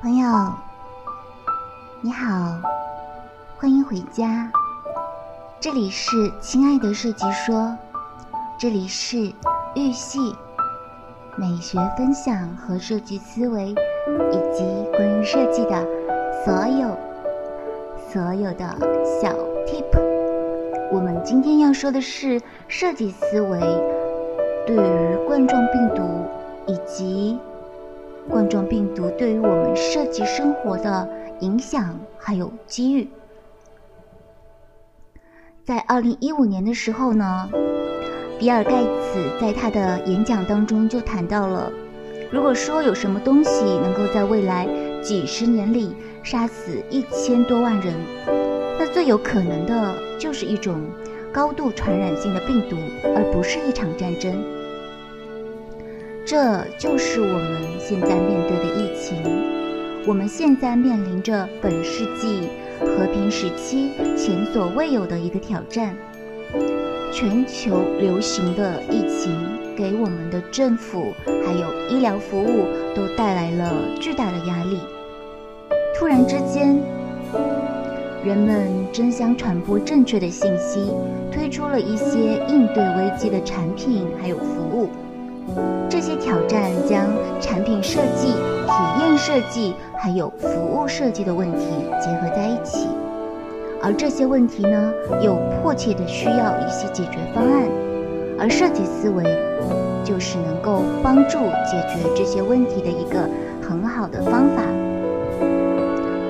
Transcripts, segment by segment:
朋友，你好，欢迎回家。这里是亲爱的设计说，这里是玉系美学分享和设计思维，以及关于设计的所有所有的小 tip。我们今天要说的是设计思维对于冠状病毒以及。冠状病毒对于我们设计生活的影响，还有机遇。在二零一五年的时候呢，比尔盖茨在他的演讲当中就谈到了，如果说有什么东西能够在未来几十年里杀死一千多万人，那最有可能的就是一种高度传染性的病毒，而不是一场战争。这就是我们现在面对的疫情。我们现在面临着本世纪和平时期前所未有的一个挑战。全球流行的疫情给我们的政府还有医疗服务都带来了巨大的压力。突然之间，人们争相传播正确的信息，推出了一些应对危机的产品还有服务。这些挑战将产品设计、体验设计还有服务设计的问题结合在一起，而这些问题呢，又迫切的需要一些解决方案，而设计思维就是能够帮助解决这些问题的一个很好的方法。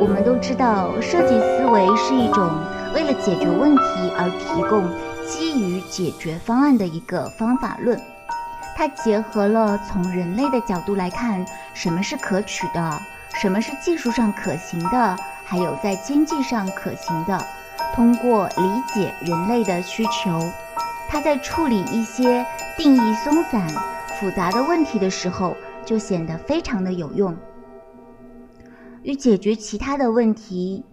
我们都知道，设计思维是一种为了解决问题而提供基于解决方案的一个方法论。它结合了从人类的角度来看，什么是可取的，什么是技术上可行的，还有在经济上可行的。通过理解人类的需求，它在处理一些定义松散、复杂的问题的时候，就显得非常的有用。与解决其他的问题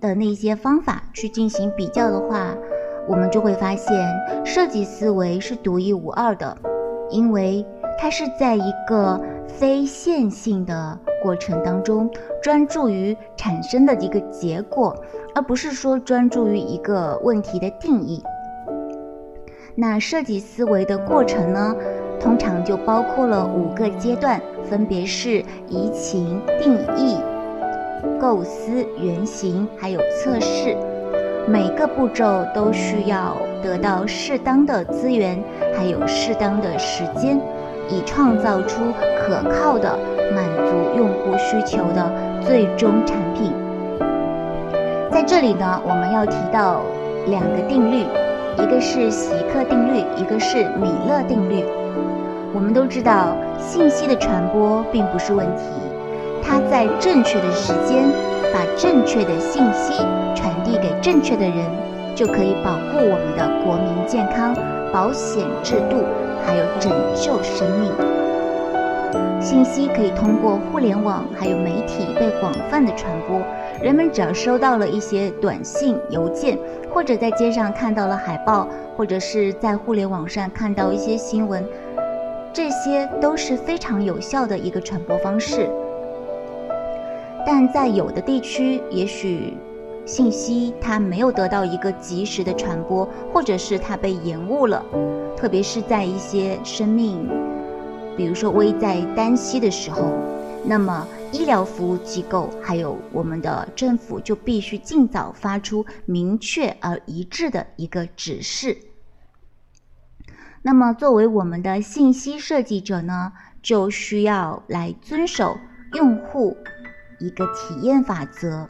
的那些方法去进行比较的话，我们就会发现，设计思维是独一无二的。因为它是在一个非线性的过程当中，专注于产生的一个结果，而不是说专注于一个问题的定义。那设计思维的过程呢，通常就包括了五个阶段，分别是移情、定义、构思、原型，还有测试。每个步骤都需要得到适当的资源，还有适当的时间，以创造出可靠的满足用户需求的最终产品。在这里呢，我们要提到两个定律，一个是席克定律，一个是米勒定律。我们都知道，信息的传播并不是问题，它在正确的时间。把正确的信息传递给正确的人，就可以保护我们的国民健康、保险制度，还有拯救生命。信息可以通过互联网还有媒体被广泛的传播。人们只要收到了一些短信、邮件，或者在街上看到了海报，或者是在互联网上看到一些新闻，这些都是非常有效的一个传播方式。但在有的地区，也许信息它没有得到一个及时的传播，或者是它被延误了。特别是在一些生命，比如说危在旦夕的时候，那么医疗服务机构还有我们的政府就必须尽早发出明确而一致的一个指示。那么作为我们的信息设计者呢，就需要来遵守用户。一个体验法则，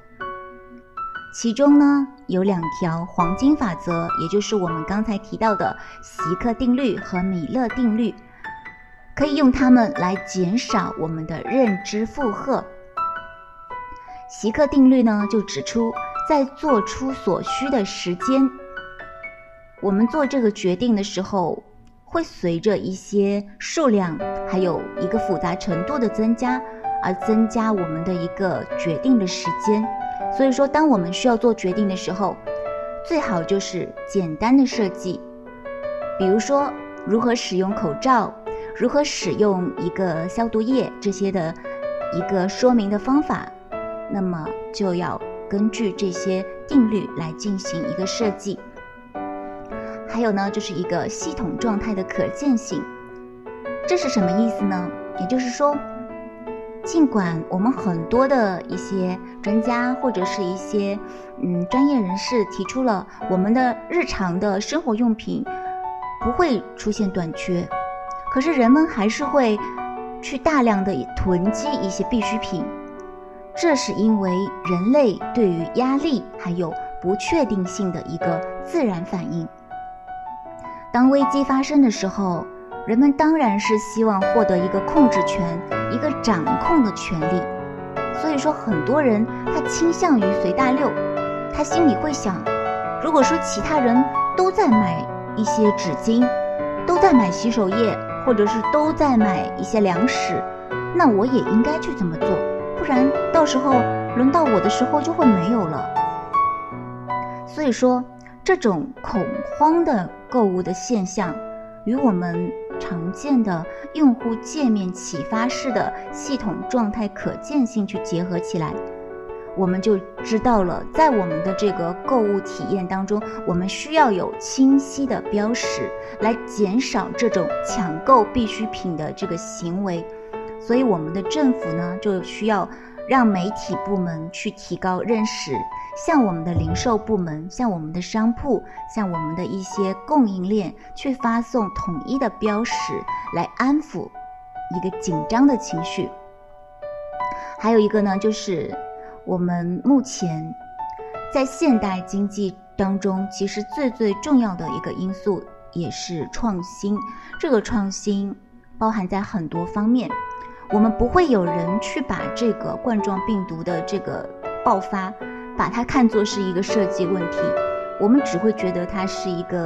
其中呢有两条黄金法则，也就是我们刚才提到的席克定律和米勒定律，可以用它们来减少我们的认知负荷。席克定律呢就指出，在做出所需的时间，我们做这个决定的时候，会随着一些数量还有一个复杂程度的增加。而增加我们的一个决定的时间，所以说，当我们需要做决定的时候，最好就是简单的设计，比如说如何使用口罩，如何使用一个消毒液这些的一个说明的方法，那么就要根据这些定律来进行一个设计。还有呢，就是一个系统状态的可见性，这是什么意思呢？也就是说，尽管我们很多的一些专家或者是一些嗯专业人士提出了我们的日常的生活用品不会出现短缺，可是人们还是会去大量的囤积一些必需品，这是因为人类对于压力还有不确定性的一个自然反应。当危机发生的时候，人们当然是希望获得一个控制权、一个掌控的权利。所以说，很多人他倾向于随大流，他心里会想：如果说其他人都在买一些纸巾，都在买洗手液，或者是都在买一些粮食，那我也应该去这么做，不然到时候轮到我的时候就会没有了。所以说。这种恐慌的购物的现象，与我们常见的用户界面启发式的系统状态可见性去结合起来，我们就知道了，在我们的这个购物体验当中，我们需要有清晰的标识来减少这种抢购必需品的这个行为。所以，我们的政府呢，就需要让媒体部门去提高认识。向我们的零售部门，向我们的商铺，向我们的一些供应链去发送统一的标识，来安抚一个紧张的情绪。还有一个呢，就是我们目前在现代经济当中，其实最最重要的一个因素也是创新。这个创新包含在很多方面，我们不会有人去把这个冠状病毒的这个爆发。把它看作是一个设计问题，我们只会觉得它是一个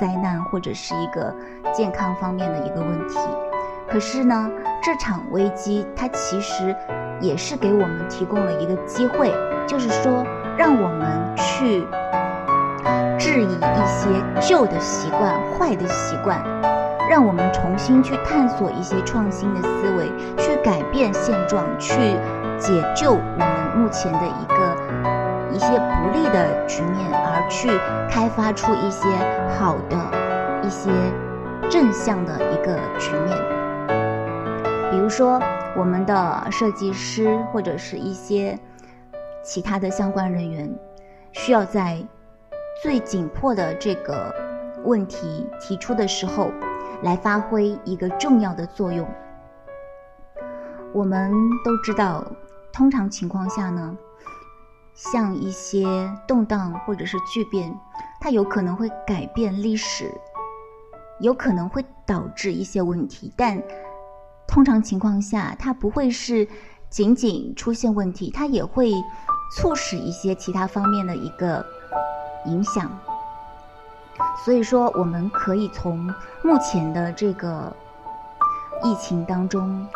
灾难或者是一个健康方面的一个问题。可是呢，这场危机它其实也是给我们提供了一个机会，就是说让我们去质疑一些旧的习惯、坏的习惯，让我们重新去探索一些创新的思维，去改变现状，去解救我们目前的一个。一些不利的局面，而去开发出一些好的、一些正向的一个局面。比如说，我们的设计师或者是一些其他的相关人员，需要在最紧迫的这个问题提出的时候，来发挥一个重要的作用。我们都知道，通常情况下呢。像一些动荡或者是巨变，它有可能会改变历史，有可能会导致一些问题，但通常情况下，它不会是仅仅出现问题，它也会促使一些其他方面的一个影响。所以说，我们可以从目前的这个疫情当中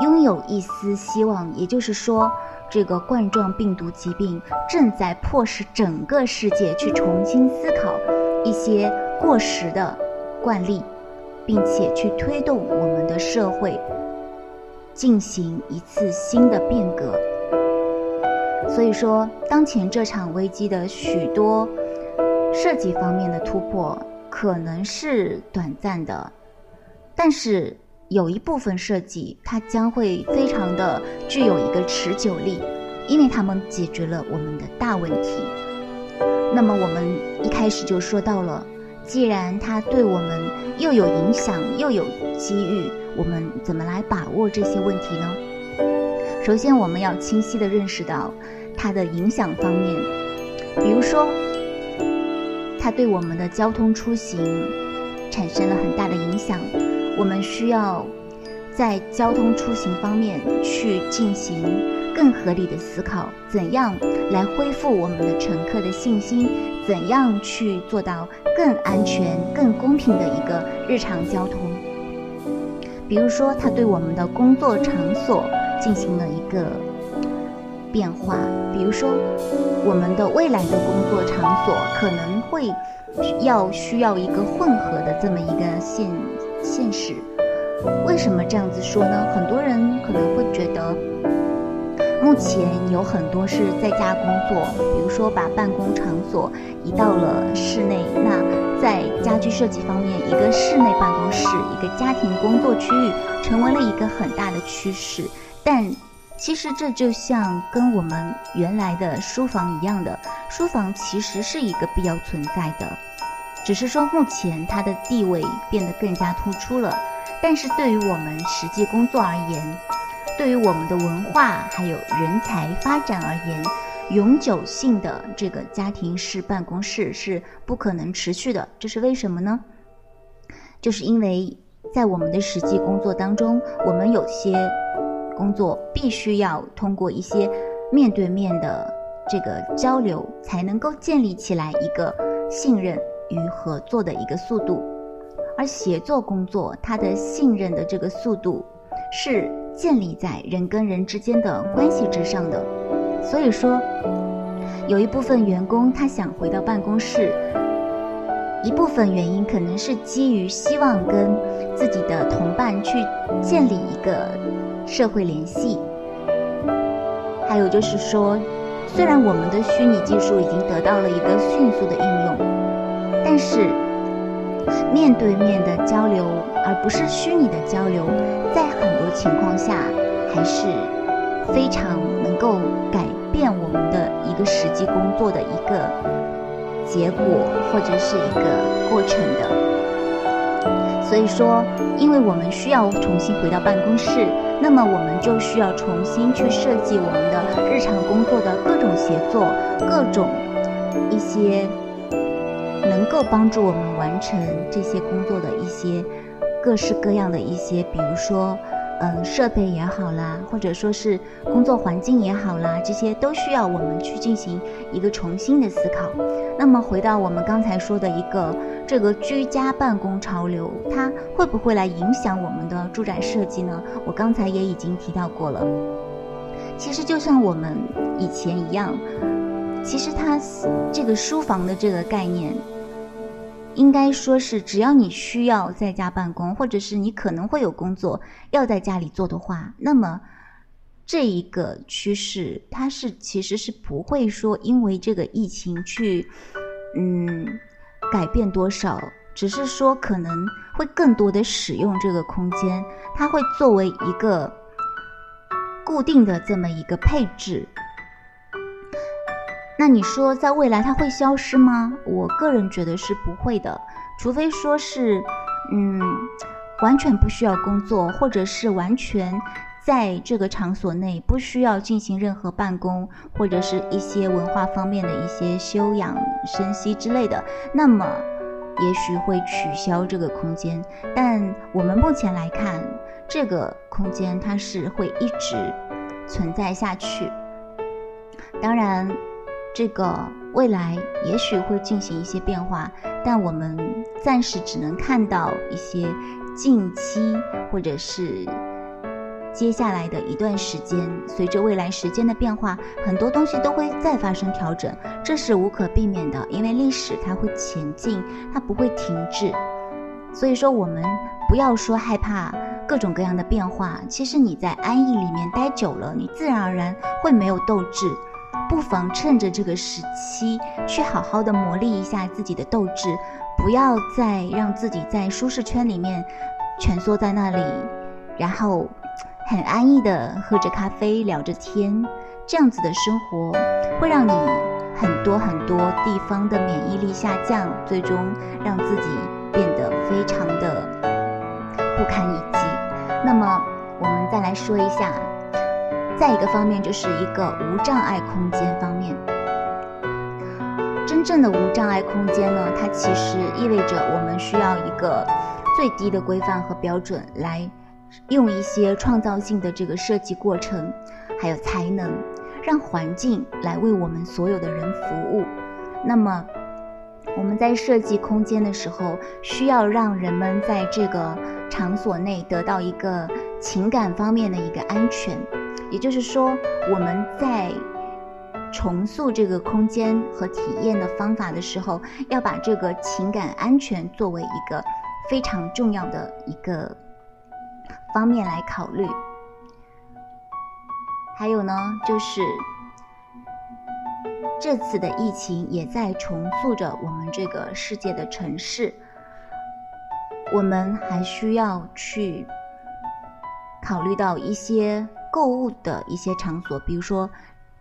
拥有一丝希望，也就是说。这个冠状病毒疾病正在迫使整个世界去重新思考一些过时的惯例，并且去推动我们的社会进行一次新的变革。所以说，当前这场危机的许多设计方面的突破可能是短暂的，但是。有一部分设计，它将会非常的具有一个持久力，因为它们解决了我们的大问题。那么我们一开始就说到了，既然它对我们又有影响又有机遇，我们怎么来把握这些问题呢？首先，我们要清晰的认识到它的影响方面，比如说，它对我们的交通出行产生了很大的影响。我们需要在交通出行方面去进行更合理的思考，怎样来恢复我们的乘客的信心？怎样去做到更安全、更公平的一个日常交通？比如说，它对我们的工作场所进行了一个变化，比如说，我们的未来的工作场所可能会要需要一个混合的这么一个现。现实。为什么这样子说呢？很多人可能会觉得，目前有很多是在家工作，比如说把办公场所移到了室内。那在家居设计方面，一个室内办公室，一个家庭工作区域，成为了一个很大的趋势。但其实这就像跟我们原来的书房一样的，书房其实是一个必要存在的，只是说目前它的地位变得更加突出了。但是对于我们实际工作而言，对于我们的文化还有人才发展而言，永久性的这个家庭式办公室是不可能持续的。这是为什么呢？就是因为在我们的实际工作当中，我们有些工作必须要通过一些面对面的这个交流，才能够建立起来一个信任与合作的一个速度。而协作工作，它的信任的这个速度，是建立在人跟人之间的关系之上的。所以说，有一部分员工他想回到办公室，一部分原因可能是基于希望跟自己的同伴去建立一个社会联系。还有就是说，虽然我们的虚拟技术已经得到了一个迅速的应用，是。面对面的交流，而不是虚拟的交流，在很多情况下还是非常能够改变我们的一个实际工作的一个结果或者是一个过程的。所以说，因为我们需要重新回到办公室，那么我们就需要重新去设计我们的日常工作的各种协作，各种一些。能够帮助我们完成这些工作的一些各式各样的一些，比如说，嗯，设备也好啦，或者说是工作环境也好啦，这些都需要我们去进行一个重新的思考。那么回到我们刚才说的一个这个居家办公潮流，它会不会来影响我们的住宅设计呢？我刚才也已经提到过了。其实就像我们以前一样，其实它这个书房的这个概念。应该说是，只要你需要在家办公，或者是你可能会有工作要在家里做的话，那么这一个趋势，它是其实是不会说因为这个疫情去，嗯，改变多少，只是说可能会更多的使用这个空间，它会作为一个固定的这么一个配置。那你说，在未来它会消失吗？我个人觉得是不会的，除非说是，嗯，完全不需要工作，或者是完全在这个场所内不需要进行任何办公，或者是一些文化方面的一些休养生息之类的，那么也许会取消这个空间。但我们目前来看，这个空间它是会一直存在下去。当然。这个未来也许会进行一些变化，但我们暂时只能看到一些近期或者是接下来的一段时间，随着未来时间的变化，很多东西都会再发生调整，这是无可避免的，因为历史它会前进，它不会停滞。所以说，我们不要说害怕各种各样的变化，其实你在安逸里面待久了，你自然而然会没有斗志。不妨趁着这个时期，去好好的磨砺一下自己的斗志，不要再让自己在舒适圈里面蜷缩在那里，然后很安逸的喝着咖啡聊着天，这样子的生活会让你很多很多地方的免疫力下降，最终让自己变得非常的不堪一击。那么，我们再来说一下。再一个方面就是一个无障碍空间方面。真正的无障碍空间呢，它其实意味着我们需要一个最低的规范和标准，来用一些创造性的这个设计过程，还有才能，让环境来为我们所有的人服务。那么我们在设计空间的时候，需要让人们在这个场所内得到一个情感方面的一个安全。也就是说，我们在重塑这个空间和体验的方法的时候，要把这个情感安全作为一个非常重要的一个方面来考虑。还有呢，就是这次的疫情也在重塑着我们这个世界的城市，我们还需要去考虑到一些购物的一些场所，比如说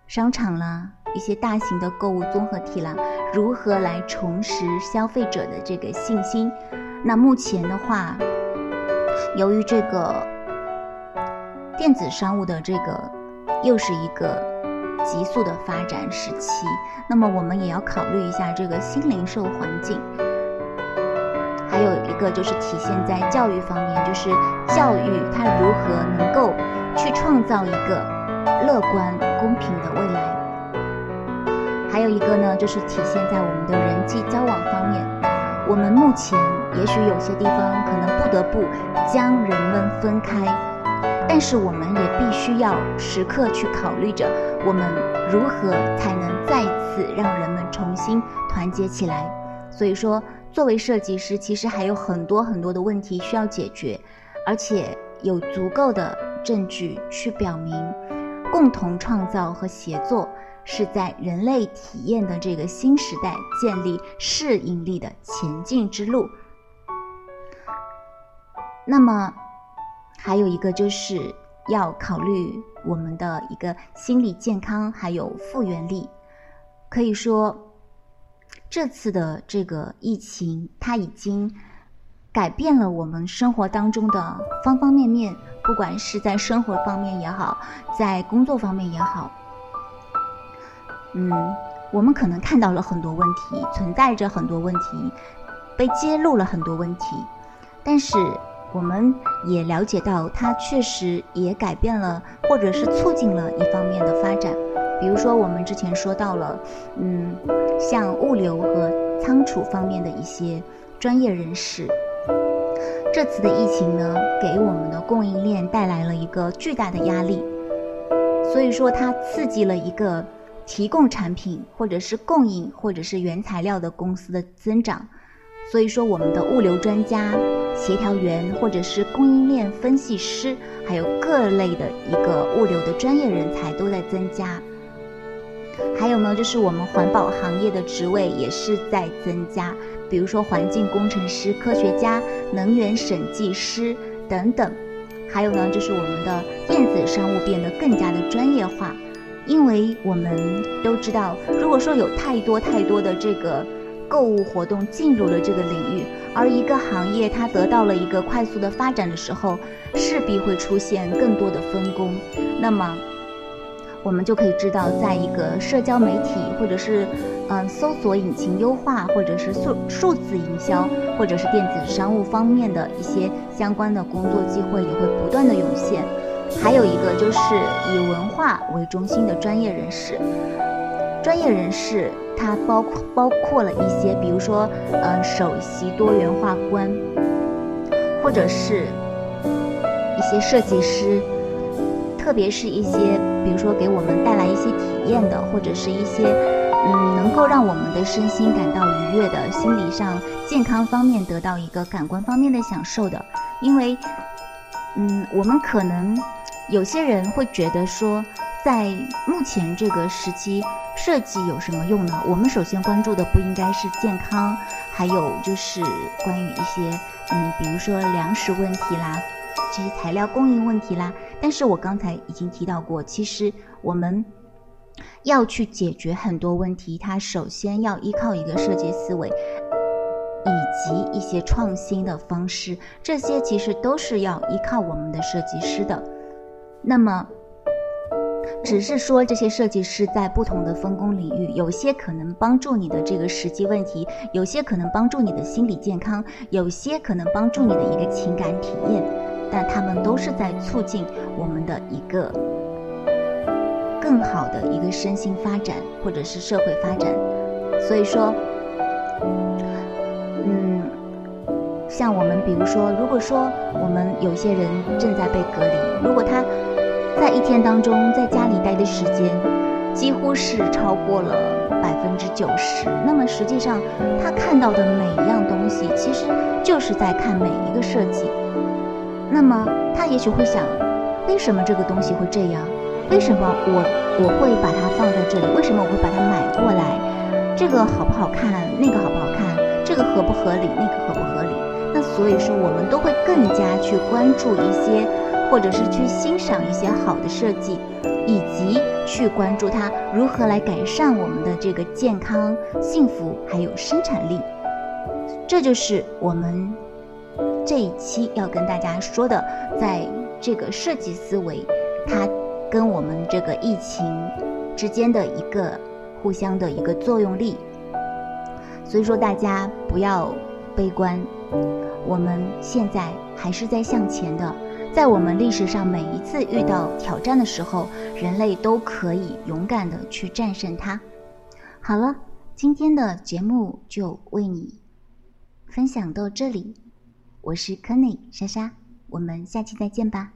商场啦。一些大型的购物综合体啦，如何来重拾消费者的这个信心？那目前的话，由于这个电子商务的这个又是一个急速的发展时期，那么我们也要考虑一下这个新零售环境。还有一个就是体现在教育方面，就是教育它如何能够去创造一个乐观公平的未来。还有一个呢，就是体现在我们的人际交往方面。我们目前也许有些地方可能不得不将人们分开，但是我们也必须要时刻去考虑着，我们如何才能再次让人们重新团结起来。所以说，作为设计师，其实还有很多很多的问题需要解决，而且有足够的证据去表明，共同创造和协作。是在人类体验的这个新时代建立适应力的前进之路。那么，还有一个就是要考虑我们的一个心理健康，还有复原力。可以说，这次的这个疫情，它已经改变了我们生活当中的方方面面，不管是在生活方面也好，在工作方面也好。嗯，我们可能看到了很多问题，存在着很多问题，被揭露了很多问题，但是我们也了解到，它确实也改变了，或者是促进了一方面的发展。比如说，我们之前说到了，嗯，像物流和仓储方面的一些专业人士，这次的疫情呢，给我们的供应链带来了一个巨大的压力，所以说它刺激了一个。提供产品，或者是供应，或者是原材料的公司的增长，所以说我们的物流专家、协调员，或者是供应链分析师，还有各类的一个物流的专业人才都在增加。还有呢，就是我们环保行业的职位也是在增加，比如说环境工程师、科学家、能源审计师等等。还有呢，就是我们的电子商务变得更加的专业化。因为我们都知道，如果说有太多太多的这个购物活动进入了这个领域，而一个行业它得到了一个快速的发展的时候，势必会出现更多的分工。那么，我们就可以知道，在一个社交媒体或者是嗯搜索引擎优化，或者是数数字营销，或者是电子商务方面的一些相关的工作机会也会不断的涌现。还有一个就是以文化为中心的专业人士，专业人士他包括包括了一些，比如说，呃，首席多元化官，或者是一些设计师，特别是一些，比如说给我们带来一些体验的，或者是一些，嗯，能够让我们的身心感到愉悦的，心理上健康方面得到一个感官方面的享受的，因为，嗯，我们可能。有些人会觉得说，在目前这个时期，设计有什么用呢？我们首先关注的不应该是健康，还有就是关于一些，嗯，比如说粮食问题啦，这些材料供应问题啦。但是我刚才已经提到过，其实我们要去解决很多问题，它首先要依靠一个设计思维，以及一些创新的方式，这些其实都是要依靠我们的设计师的。那么，只是说这些设计师在不同的分工领域，有些可能帮助你的这个实际问题，有些可能帮助你的心理健康，有些可能帮助你的一个情感体验，但他们都是在促进我们的一个更好的一个身心发展，或者是社会发展。所以说。嗯像我们，比如说，如果说我们有些人正在被隔离，如果他在一天当中在家里待的时间几乎是超过了百分之九十。那么实际上，他看到的每一样东西，其实就是在看每一个设计。那么他也许会想，为什么这个东西会这样？为什么我我会把它放在这里？为什么我会把它买过来？这个好不好看？那个好不好看？这个合不合理？那个合不合理？那所以说，我们都会更加去关注一些，或者是去欣赏一些好的设计，以及去关注它如何来改善我们的这个健康、幸福还有生产力。这就是我们这一期要跟大家说的，在这个设计思维，它跟我们这个疫情之间的一个互相的一个作用力。所以说，大家不要悲观，我们现在还是在向前的。在我们历史上每一次遇到挑战的时候，人类都可以勇敢的去战胜它。好了，今天的节目就为你分享到这里，我是 Kenny 莎莎，我们下期再见吧。